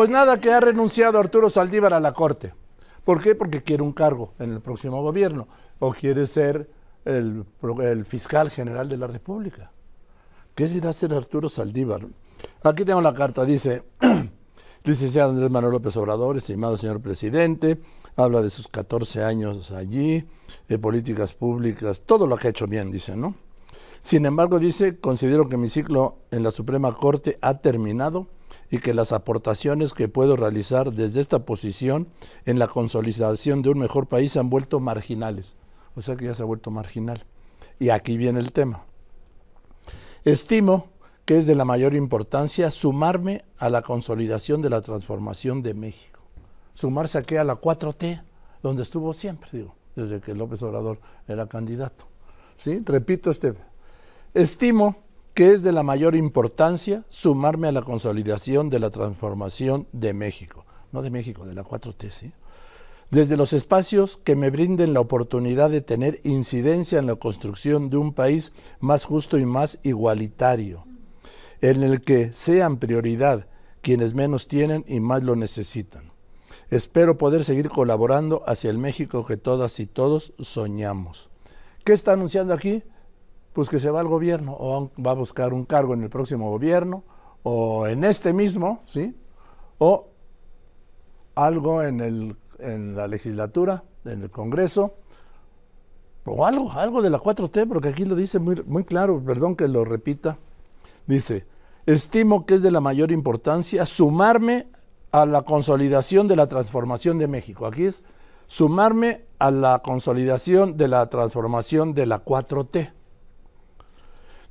Pues nada, que ha renunciado Arturo Saldívar a la Corte. ¿Por qué? Porque quiere un cargo en el próximo gobierno o quiere ser el, fiscal general de la República. ¿Qué será ser Arturo Saldívar? Aquí tengo la carta, dice, licenciado Andrés Manuel López Obrador, estimado señor presidente, habla de sus 14 años allí, de políticas públicas, todo lo que ha hecho bien, dice, ¿no? Sin embargo, dice, considero que mi ciclo en la Suprema Corte ha terminado y que las aportaciones que puedo realizar desde esta posición en la consolidación de un mejor país se han vuelto marginales. O sea que ya se ha vuelto marginal. Y aquí viene el tema. Estimo que es de la mayor importancia sumarme a la consolidación de la transformación de México. Sumarse aquí a la 4T, donde estuvo siempre, digo, desde que López Obrador era candidato. ¿Sí? Repito este Estimo que es de la mayor importancia sumarme a la consolidación de la transformación de México, no de México, de la 4T, ¿sí? Desde los espacios que me brinden la oportunidad de tener incidencia en la construcción de un país más justo y más igualitario, en el que sean prioridad quienes menos tienen y más lo necesitan. Espero poder seguir colaborando hacia el México que todas y todos soñamos. ¿Qué está anunciando aquí? Pues que se va al gobierno o va a buscar un cargo en el próximo gobierno o en este mismo, ¿sí? O algo en, el, en la legislatura, en el Congreso, o algo, algo de la 4T, porque aquí lo dice muy, muy claro, perdón que lo repita. Dice, estimo que es de la mayor importancia sumarme a la consolidación de la transformación de México. Aquí es sumarme a la consolidación de la transformación de la 4T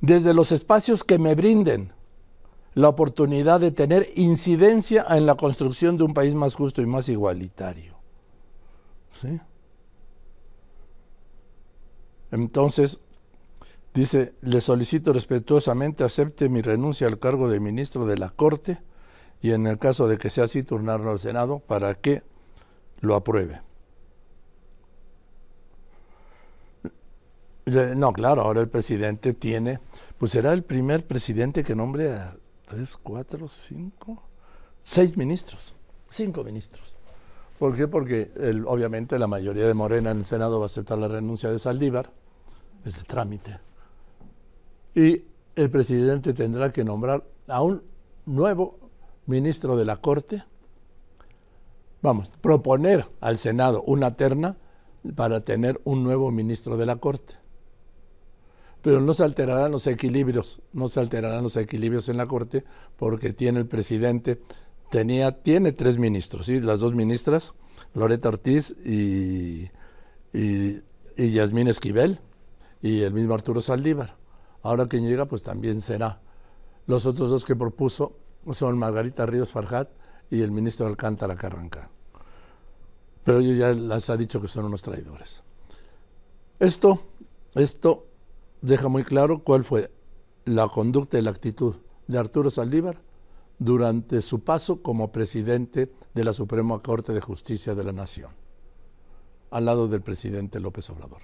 desde los espacios que me brinden la oportunidad de tener incidencia en la construcción de un país más justo y más igualitario. ¿Sí? Entonces, dice, le solicito respetuosamente acepte mi renuncia al cargo de ministro de la Corte y en el caso de que sea así, turnarlo al Senado para que lo apruebe. No, claro, ahora el presidente tiene, pues será el primer presidente que nombre a tres, cuatro, cinco, seis ministros, cinco ministros. ¿Por qué? Porque obviamente la mayoría de Morena en el Senado va a aceptar la renuncia de Saldívar, ese trámite. Y el presidente tendrá que nombrar a un nuevo ministro de la Corte, vamos, proponer al Senado una terna para tener un nuevo ministro de la Corte pero no se alterarán los equilibrios, no se alterarán los equilibrios en la Corte porque tiene el presidente, tenía, tiene tres ministros, ¿sí? las dos ministras, Loreta Ortiz y, y, y Yasmín Esquivel y el mismo Arturo Saldívar. Ahora quien llega, pues también será. Los otros dos que propuso son Margarita Ríos Farjat y el ministro Alcántara Carranca. Pero ellos ya les ha dicho que son unos traidores. Esto, esto deja muy claro cuál fue la conducta y la actitud de Arturo Saldívar durante su paso como presidente de la Suprema Corte de Justicia de la Nación, al lado del presidente López Obrador.